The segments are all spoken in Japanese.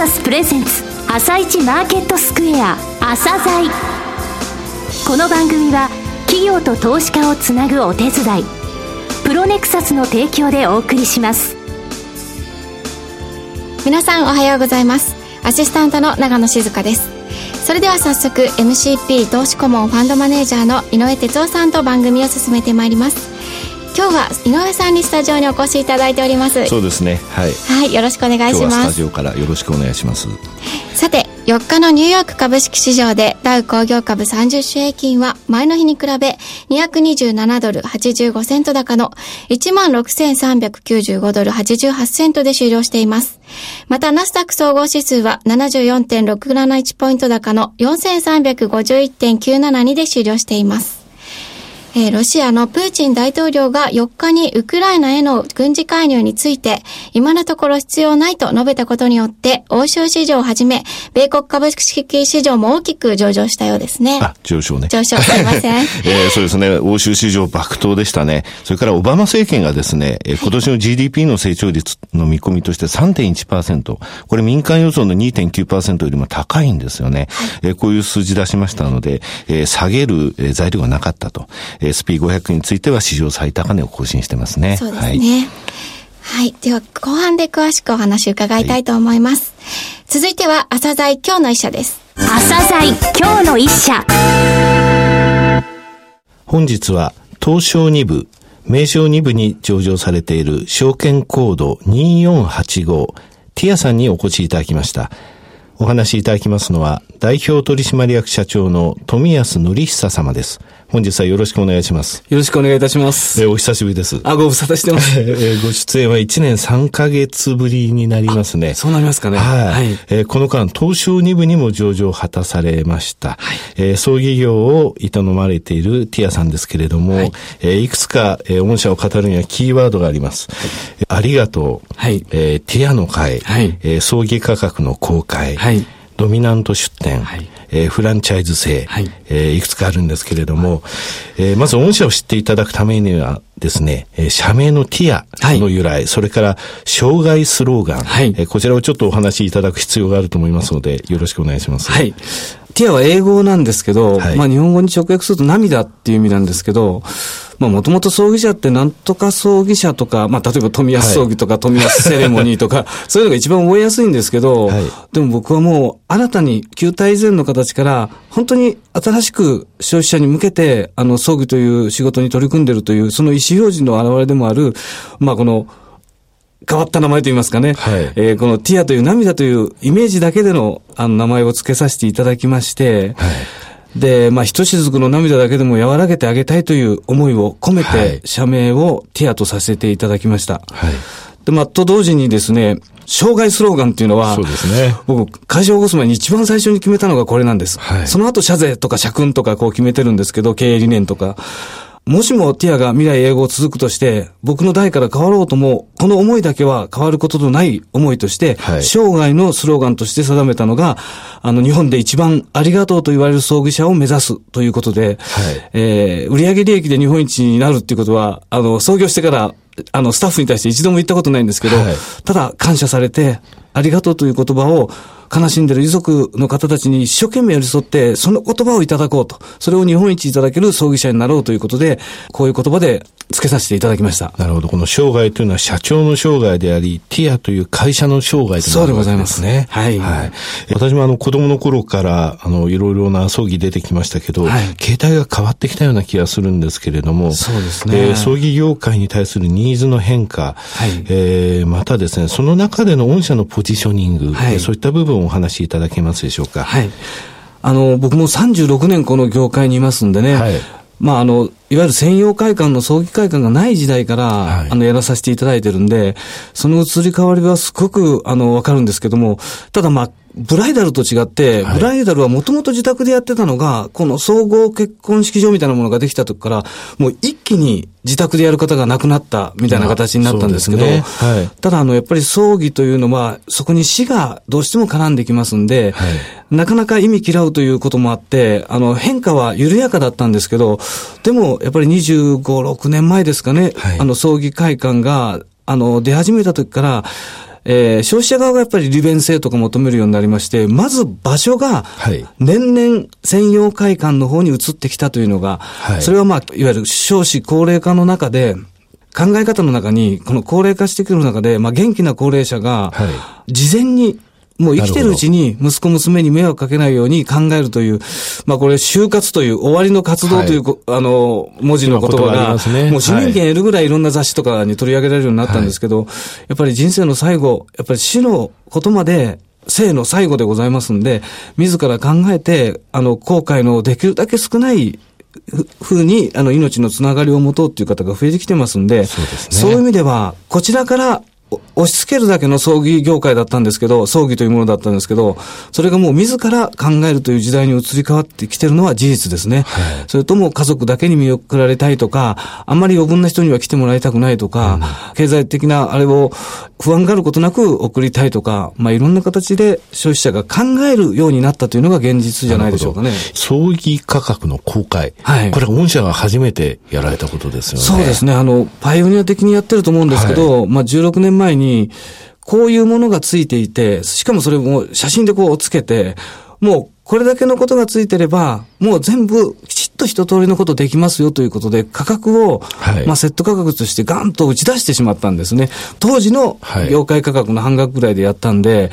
サスプレゼンツ朝一マーケットスクエア朝鮮この番組は企業と投資家をつなぐお手伝いプロネクサスの提供でお送りします。皆さんおはようございます。アシスタントの長野静香です。それでは早速 MCP 投資顧問ファンドマネージャーの井上哲夫さんと番組を進めてまいります。今日は井上さんにスタジオにお越しいただいております。そうですね。はい。はいよろしくお願いします。スタジオからよろしくお願いします。さて4日のニューヨーク株式市場でダウ工業株30種平均は前の日に比べ227ドル85セント高の16,395ドル88セントで終了しています。またナスダック総合指数は74.671ポイント高の4351.972で終了しています。えーロシアのプーチン大統領が4日にウクライナへの軍事介入について、今のところ必要ないと述べたことによって、欧州市場をはじめ、米国株式市場も大きく上場したようですね。あ上昇ね。上昇すいません。えーそうですね。欧州市場爆投でしたね。それからオバマ政権がですね、えー今年の GDP の成長率の見込みとして3.1%これ民間予想の2.9%よりも高いんですよね、えーこういう数字出しましたので、えー下げるえー材料がなかったと SP500 については史上最高値を更新してますねそうですね。はい。では、後半で詳しくお話伺いたいと思います。続いては、朝鮮今日の一社です。朝鮮今日の一社本日は東証2部、名称2部に上場されている証券コード2485ティアさんにお越しいただきました。お話しいただきますのは代表取締役社長の富安則久様です。本日はよろしくお願いします。よろしくお願いいたします。えーお久しぶりです。あ、ご無沙汰してます。えーご出演は1年3ヶ月ぶりになりますね。そうなりますかね。はい。はい。えーこの間、東証2部にも上場を果たされました。えー葬儀業を営まれているティアさんですけれども、はいえーいくつか、えー御社を語るにはキーワードがあります。えーありがとう。はいえーティアの会。はいえー葬儀価格の公開。はいドミナント出店。はいえーフランチャイズ制、はいいえーいくつかあるんですけれども、えーまず御社を知っていただくためにはですね、えー社名のティアの由来、それから障害スローガン、はいえーこちらをちょっとお話しいただく必要があると思いますので、よろしくお願いします。はい。ティアは英語なんですけど、はいまあ日本語に直訳すると涙っていう意味なんですけど、まあもともと葬儀社ってなんとか葬儀社とか、まあ例えば富安葬儀とか富安セレモニーとか、そういうのが一番覚えやすいんですけど、はい。でも僕はもう新たに旧体以前の形から、本当に新しく消費者に向けて、あの葬儀という仕事に取り組んでるという、その意思表示の表れでもある、まあこの、変わった名前といいますかね。はいえーこのティアという涙というイメージだけでのあの名前を付けさせていただきまして、で、まあ、ひとしずくの涙だけでも和らげてあげたいという思いを込めはいて、社名をティアとさせていただきました。はい。で、まあ、と同時にですね、障害スローガンっていうのは、そうですね僕、会社を起こす前に一番最初に決めたのがこれなんです。はいその後、社税とか社訓とかこう決めてるんですけど、経営理念とか。もしもティアが未来永劫続くとして、僕の代から変わろうとも、この思いだけは変わることのない思いとして、はい。生涯のスローガンとして定めたのが、あの、日本で一番ありがとうと言われる葬儀社を目指すということで、えー売上利益で日本一になるっていうことは、あの、創業してから、あの、スタッフに対して一度も言ったことないんですけど、はい。ただ感謝されて、ありがとうという言葉を、悲しんでる遺族の方たちに一生懸命寄り添って、その言葉をいただこうと。それを日本一いただける葬儀社になろうということで、こういう言葉で付けさせていただきました。なるほど。この生涯というのは社長の生涯であり、ティアという会社の生涯となるわけですね。そうでございますはいはい。私もあの子供の頃から、あの、いろいろな葬儀出てきましたけど、はい携帯が変わってきたような気がするんですけれども、そうですねえー葬儀業界に対するニーズの変化、はいえーまたですね、その中での御社のポジショニング、はいえーそういった部分をお話しいただけますでしょうか。はい。あの、僕も36年この業界にいますんでね、はいまあ、あの、いわゆる専用会館の葬儀会館がない時代から、はいあの、やらさせていただいてるんで、その移り変わりはすごく、あの、わかるんですけども、ただまあ、ブライダルと違って、はいブライダルはもともと自宅でやってたのが、この総合結婚式場みたいなものができた時から、もう一気に自宅でやる方が亡くなったみたいな形になったんですけど、ね。はい。ただあの、やっぱり葬儀というのは、そこに死がどうしても絡んできますんで、はい。なかなか意味嫌うということもあって、あの、変化は緩やかだったんですけど、でも、やっぱり25、6年前ですかね、はい。あの、葬儀会館が、あの、出始めた時から、えー、消費者側がやっぱり利便性とか求めるようになりまして、まず場所がはい、年々専用会館の方に移ってきたというのが、はい。それはまあ、いわゆる少子高齢化の中で、考え方の中に、この高齢化してくる中で、まあ、元気な高齢者がは、事前に、もう生きてるうちに息子娘に迷惑かけないように考えるという、まあこれ就活という終わりの活動というこ、あの、文字の言葉が、もう市民権得るぐらいいろんな雑誌とかに取り上げられるようになったんですけど、やっぱり人生の最後、やっぱり死のことまで、生の最後でございますんで、自ら考えて、あの、後悔のできるだけ少ないふふうに、あの、命のつながりを持とうっていう方が増えてきてますんで、そうですね。そういう意味では、こちらからお押し付けるだけの葬儀業界だったんですけど、葬儀というものだったんですけど、それがもう自ら考えるという時代に移り変わってきてるのは事実ですね。それとも家族だけに見送られたいとか、あんまり余分な人には来てもらいたくないとか、経済的なあれを不安があることなく送りたいとか、まあいろんな形で消費者が考えるようになったというのが現実じゃないでしょうかね。葬儀価格の公開。はいこれは御社が初めてやられたことですよね。そうですね。あの、パイオニア的にやってると思うんですけど、まあ16年前に、こういうものがついていて、しかもそれも写真でこうつけて、もうこれだけのことがついてれば、もう全部きちっと一通りのことできますよということで、価格を、はい。まあセット価格としてガンと打ち出してしまったんですね。当時のはい。業界価格の半額ぐらいでやったんで、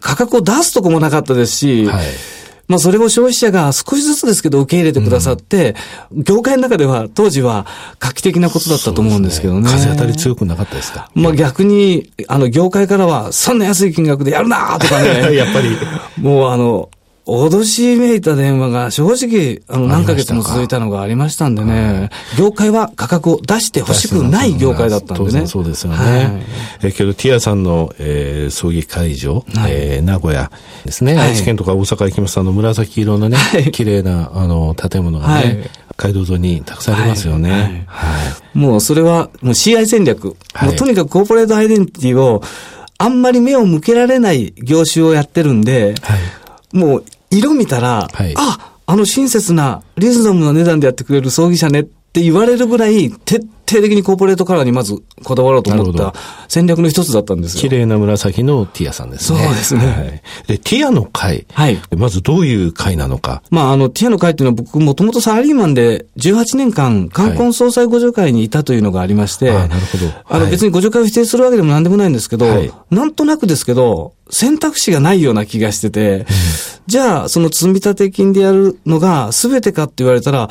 価格を出すとこもなかったですし、はいまあそれを消費者が少しずつですけど受け入れてくださって、業界の中では当時は画期的なことだったと思うんですけどね。風当たり強くなかったですか？まあ逆に、あの業界からは、そんな安い金額でやるなとかね。やっぱり。もうあの、脅しめいた電話が正直、あの、あ何ヶ月も続いたのがありましたんでね、業界は価格を出して欲しくない業界だったんでね。そうですよね。はい。えけど、ティアさんの、えー葬儀会場、はい。えー名古屋ですね、はい。愛知県とか大阪行きますと、あの、紫色のね、綺麗な、あの、建物がね、はい。街道沿いにたくさんありますよね。はい。はい。もうそれは、もう CI 戦略。はい。もうとにかくコーポレートアイデンティティを、あんまり目を向けられない業種をやってるんで、はい。もう色見たら、はい。あ、あの親切な、リーズナブルな値段でやってくれる葬儀社ねって言われるぐらい、徹底的にコーポレートカラーにまずこだわろうと思った戦略の一つだったんですよ。綺麗な紫のティアさんですね。そうですね。はい。で、ティアの会。はい。まずどういう会なのか。まあ、あの、ティアの会っていうのは僕もともとサラリーマンで18年間、冠婚総裁互助会にいたというのがありまして、ああなるほど。あのはい。別に互助会を否定するわけでもなんでもないんですけど、はい。なんとなくですけど、選択肢がないような気がしてて、じゃあ、その積み立て金でやるのが全てかって言われたら、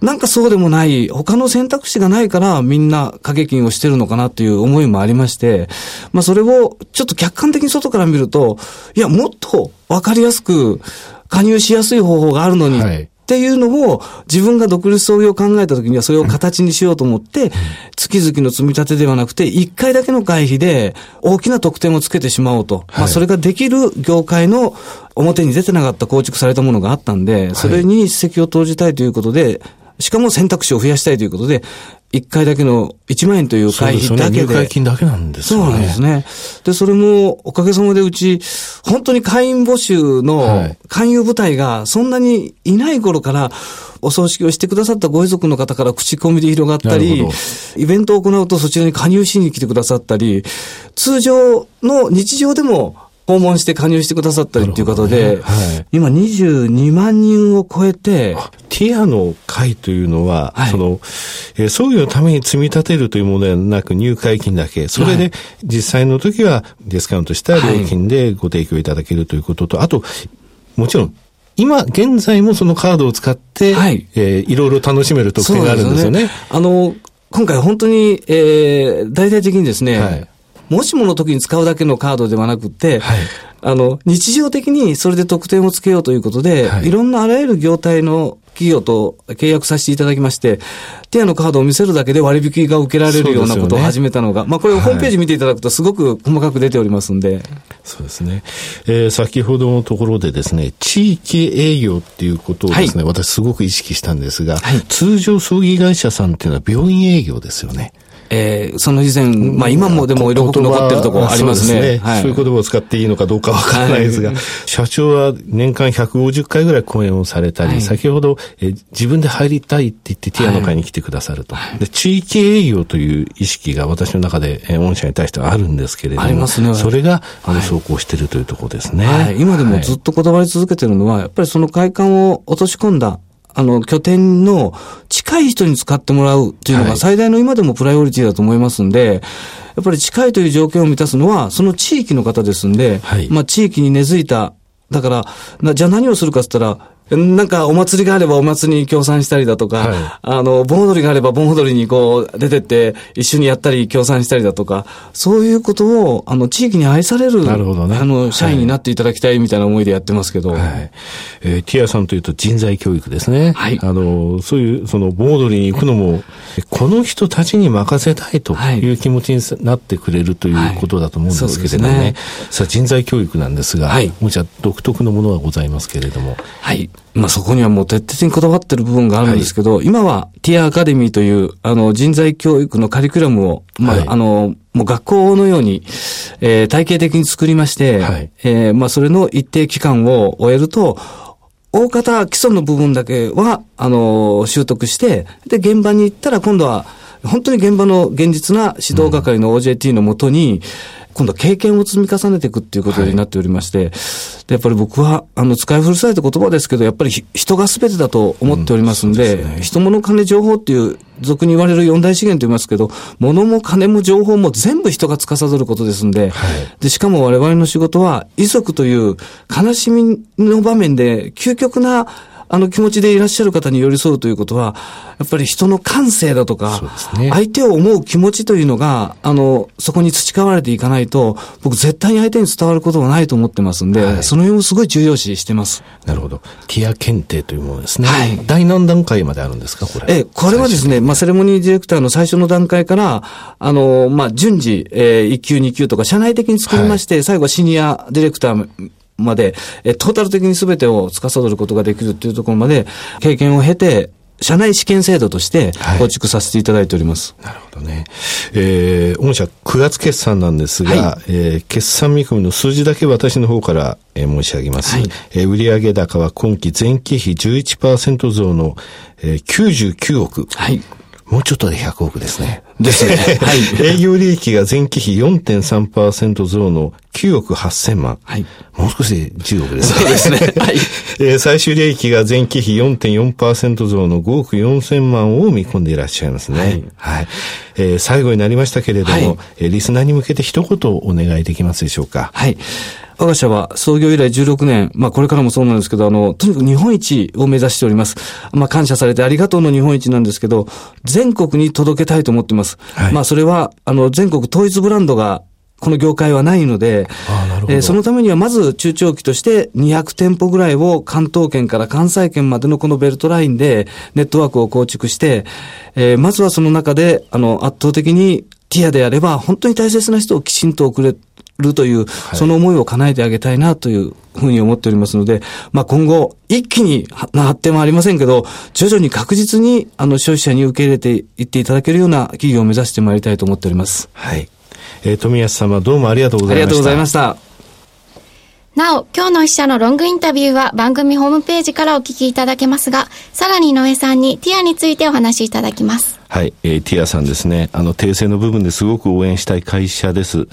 なんかそうでもない、他の選択肢がないからみんな掛け金をしてるのかなっていう思いもありまして、まあそれをちょっと客観的に外から見ると、いや、もっとわかりやすく加入しやすい方法があるのに、はい。っていうのを自分が独立創業を考えた時にはそれを形にしようと思って、月々の積み立てではなくて、一回だけの会費で大きな特典をつけてしまおうと。まあそれができる業界の表に出てなかった構築されたものがあったんで、それに一石を投じたいということで、しかも選択肢を増やしたいということで、一回だけの1万円という会そうですよね。費だけで。入会金だけなんですよね。そうなんですね。で、それも、おかげさまでうち、本当に会員募集はのい勧誘部隊がそんなにいない頃から、お葬式をしてくださったご遺族の方から口コミで広がったりイベントを行うとそちらに加入しに来てくださったり、通常の日常でも訪問して加入してくださったりっていうことで、ね。はい。今22万人を超えて、ティアの会というのは、はい。その、えー葬儀のために積み立てるというものではなく入会金だけ。それはで、実際の時はディスカウントした料金でご提供いただけるということと、あと、もちろん、今、現在もそのカードを使って、はい。えーいろいろ楽しめる特典があるんですよね。あの、今回本当に、えー、大々的にですね、はいもしもの時に使うだけのカードではなくて、はい。あの、日常的にそれで特典をつけようということで、はい。い、ろんなあらゆる業態の企業と契約させていただきまして、ティアのカードを見せるだけで割引が受けられるようなことを始めたのが、まあこれをホームページ見ていただくとすごく細かく出ておりますんで、そうですね。えー先ほどのところでですね、地域営業っていうことをですね、私すごく意識したんですが、はい。通常葬儀会社さんっていうのは病院営業ですよね。えー、その以前、まあ今もでも色濃く残ってるところありますね。そうね。はい、そういう言葉を使っていいのかどうかわからないですが、はい、社長は年間150回ぐらい講演をされたり、はい、先ほど、えー、自分で入りたいって言ってティアの会に来てくださると、で。地域営業という意識が私の中で、えー、御社に対してはあるんですけれども、ありますね。それが、あの、走行しているというところですね。はい、今でもずっとこだわり続けてるのは、やっぱりその会館を落とし込んだあの、拠点の近い人に使ってもらうっていうのが最大の今でもプライオリティだと思いますんで、やっぱり近いという条件を満たすのは、その地域の方ですんで、はい、まあ地域に根付いた、だから、じゃあ何をするかって言ったら、なんかお祭りがあればお祭りに協賛したりだとか、はい、あの、盆踊りがあれば盆踊りにこう出てって一緒にやったり協賛したりだとか、そういうことを、あの、地域に愛される、なるほどね。あの、社員になっていただきたいみたいな思いでやってますけど。はい。えー、ティアさんというと人材教育ですね。はい。あの、そういう、その盆踊りに行くのも、この人たちに任せたいという気持ちになってくれるということだと思うんですけれどもね。はい、ねさあ、人材教育なんですが、はい。もちろん独特のものはございますけれども。はい。まあそこにはもう徹底的にこだわってる部分があるんですけど、はい、今はティアアカデミーという、あの、人材教育のカリキュラムを、まあ、はい、あの、もう学校のように、えー、体系的に作りまして、はい、えー、まあそれの一定期間を終えると、大方基礎の部分だけは、あの、習得して、で、現場に行ったら今度は、本当に現場の現実な指導係の OJT のもとに、うん今度は経験を積み重ねていくっていうことになっておりまして、はい、でやっぱり僕は、あの、使い古された言葉ですけど、やっぱり人が全てだと思っておりますんで、うんでね、人物金情報っていう、俗に言われる四大資源と言いますけど、物も金も情報も全部人が司ることですんで、はい、で、しかも我々の仕事は、遺族という悲しみの場面で、究極なあの気持ちでいらっしゃる方に寄り添うということは、やっぱり人の感性だとか、ね、相手を思う気持ちというのが、あの、そこに培われていかないと、僕絶対に相手に伝わることがないと思ってますんで、はい、その辺をすごい重要視してます。なるほど。ティア検定というものですね。はい。第何段階まであるんですか、これ。え、これはですね、まあ、セレモニーディレクターの最初の段階から、あの、まあ、順次、えー、1級、2級とか、社内的に作りまして、はい、最後はシニアディレクターまで、えトータル的に全てを司ることができるというところまで、経験を経て、社内試験制度として構築させていただいております。はい、なるほどね。えー、御社9月決算なんですが、はい、えー、決算見込みの数字だけ私の方から、えー、申し上げます。はい、えー、売上高は今期前期比11%増の、えー、99億。はい。もうちょっとで100億ですね。ですね。はい。営業利益が前期比4.3%増の9億8000万。はい。もう少しで10億ですね。そうですね。はい。えー、最終利益が前期比4.4%増の5億4000万を見込んでいらっしゃいますね。はい。はい、えー、最後になりましたけれども、はい、えー、リスナーに向けて一言お願いできますでしょうか。はい。我が社は創業以来16年、まあこれからもそうなんですけど、あの、とにかく日本一を目指しております。まあ感謝されてありがとうの日本一なんですけど、全国に届けたいと思ってます。はい、まあそれは、あの、全国統一ブランドがこの業界はないので、えー、そのためにはまず中長期として200店舗ぐらいを関東圏から関西圏までのこのベルトラインでネットワークを構築して、えー、まずはその中で、あの、圧倒的にティアであれば、本当に大切な人をきちんと送れるという、その思いを叶えてあげたいなというふうに思っておりますので、まあ今後、一気に発展はありませんけど、徐々に確実に、あの、消費者に受け入れていっていただけるような企業を目指してまいりたいと思っております。はい。えー、富安様どうもありがとうございました。ありがとうございました。なお、今日の一社のロングインタビューは番組ホームページからお聞きいただけますが、さらに井上さんにティアについてお話しいただきます。はい、えー、ティアさんですね。あの、訂正の部分ですごく応援したい会社です。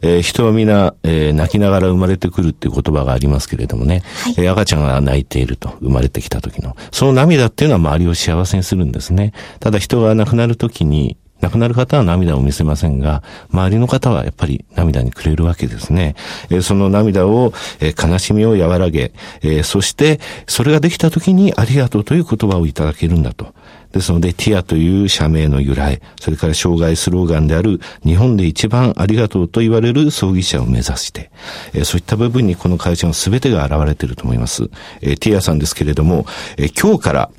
えー、人は皆、えー、泣きながら生まれてくるっていう言葉がありますけれどもね。はい、えー、赤ちゃんが泣いていると、生まれてきた時の。その涙っていうのは周りを幸せにするんですね。ただ人が亡くなる時に、亡くなる方は涙を見せませんが、周りの方はやっぱり涙にくれるわけですね。えー、その涙を、えー、悲しみを和らげ、えー、そして、それができた時にありがとうという言葉をいただけるんだと。ですので、ティアという社名の由来、それから障害スローガンである日本で一番ありがとうと言われる葬儀社を目指して、えー、そういった部分にこの会社の全てが現れていると思います。えー、ティアさんですけれども、えー、今日から、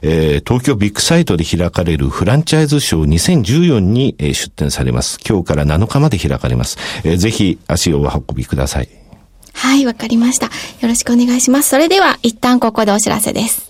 えー、東京ビッグサイトで開かれるフランチャイズショー2014に、えー、出展されます。今日から7日まで開かれます。えー、ぜひ足をお運びください。はい、わかりました。よろしくお願いします。それでは一旦ここでお知らせです。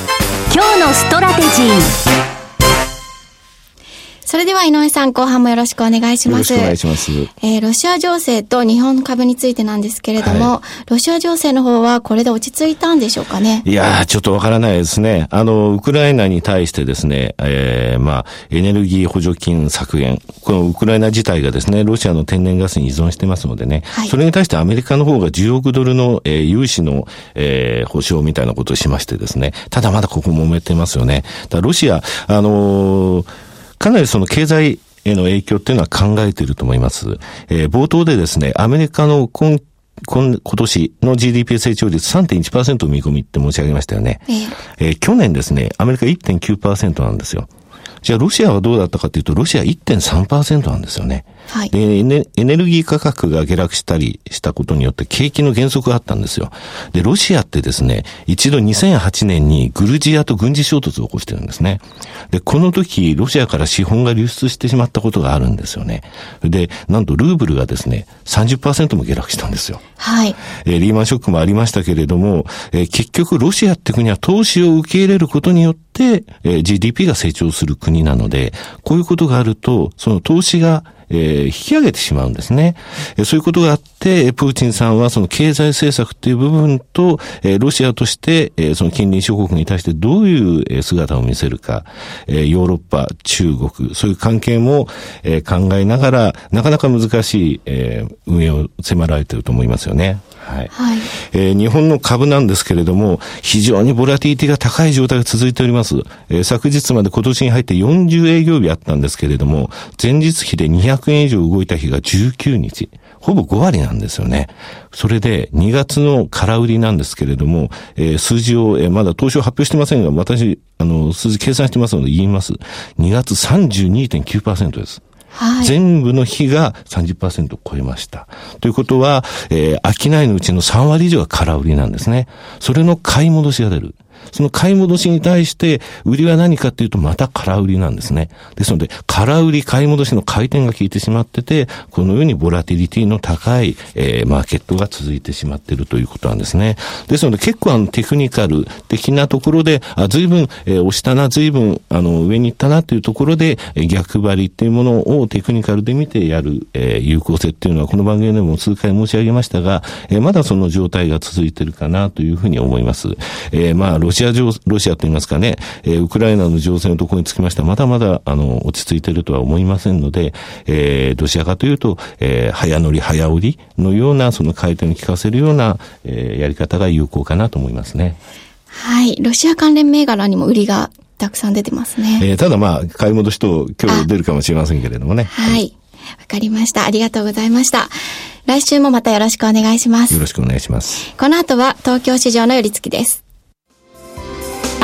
今日のストラテジー。それでは井上さん、後半もよろしくお願いします。よろしくお願いします。えー、ロシア情勢と日本株についてなんですけれども、はい、ロシア情勢の方はこれで落ち着いたんでしょうかね？いやー、ちょっとわからないですね。あの、ウクライナに対してですね、えー、まあ、エネルギー補助金削減。このウクライナ自体がですね、ロシアの天然ガスに依存してますのでね、はい、それに対してアメリカの方が10億ドルの、えー、融資の、えー、保証みたいなことをしましてですね、ただまだここ揉めてますよね。だロシア、あのー、かなりその経済への影響っていうのは考えていると思います。えー、冒頭でですね、アメリカの今今今年の GDP 成長率3.1%見込みって申し上げましたよね。えー、去年ですね、アメリカ1.9%なんですよ。じゃあロシアはどうだったかというと、ロシア1.3%なんですよね。はい、でエネ、エネルギー価格が下落したりしたことによって景気の減速があったんですよ。で、ロシアってですね、一度2008年にグルジアと軍事衝突を起こしてるんですね。で、この時、ロシアから資本が流出してしまったことがあるんですよね。で、なんとルーブルがですね、30%も下落したんですよ。はい。えー、リーマンショックもありましたけれども、えー、結局ロシアって国は投資を受け入れることによって、えー、GDP が成長する国なので、こういうことがあると、その投資がえー、引き上げてしまうんですね。えそういうことがあって、プーチンさんはその経済政策っていう部分と、えロシアとして、えその近隣諸国に対してどういう姿を見せるか、えヨーロッパ、中国、そういう関係も、え考えながら、なかなか難しい、え運営を迫られていると思いますよね。はい。はい、えー、日本の株なんですけれども、非常にボラティティが高い状態が続いております。えー、昨日まで今年に入って40営業日あったんですけれども、前日比で200円以上動いた日が19日。ほぼ5割なんですよね。それで、2月の空売りなんですけれども、えー、数字を、えー、まだ当初発表してませんが、私、あの、数字計算してますので言います。2月32.9%です。はい、全部の日が30%を超えました。ということは、えー、商いのうちの3割以上は空売りなんですね。それの買い戻しが出る。その買い戻しに対して、売りは何かっていうと、また空売りなんですね。ですので、空売り買い戻しの回転が効いてしまってて、このようにボラティリティの高い、えー、マーケットが続いてしまっているということなんですね。ですので、結構あの、テクニカル的なところで、あ、随分、えー、押したな、随分、あの、上に行ったなというところで、え、逆張りっていうものをテクニカルで見てやる、えー、有効性っていうのは、この番組でも数回申し上げましたが、えー、まだその状態が続いているかなというふうに思います。えー、まあ、シア情、ロシアと言いますかね、えー、ウクライナの情勢のところにつきましては、まだまだ、あの、落ち着いているとは思いませんので、えー、どちらかというと、えー、早乗り早売りのような、その回転に効かせるような、えー、やり方が有効かなと思いますね。はい。ロシア関連銘柄にも売りがたくさん出てますね。えー、ただまあ、買い戻しと今日出るかもしれませんけれどもね。はい。わ、かりました。ありがとうございました。来週もまたよろしくお願いします。よろしくお願いします。この後は東京市場の寄り付きです。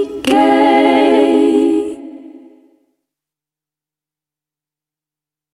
経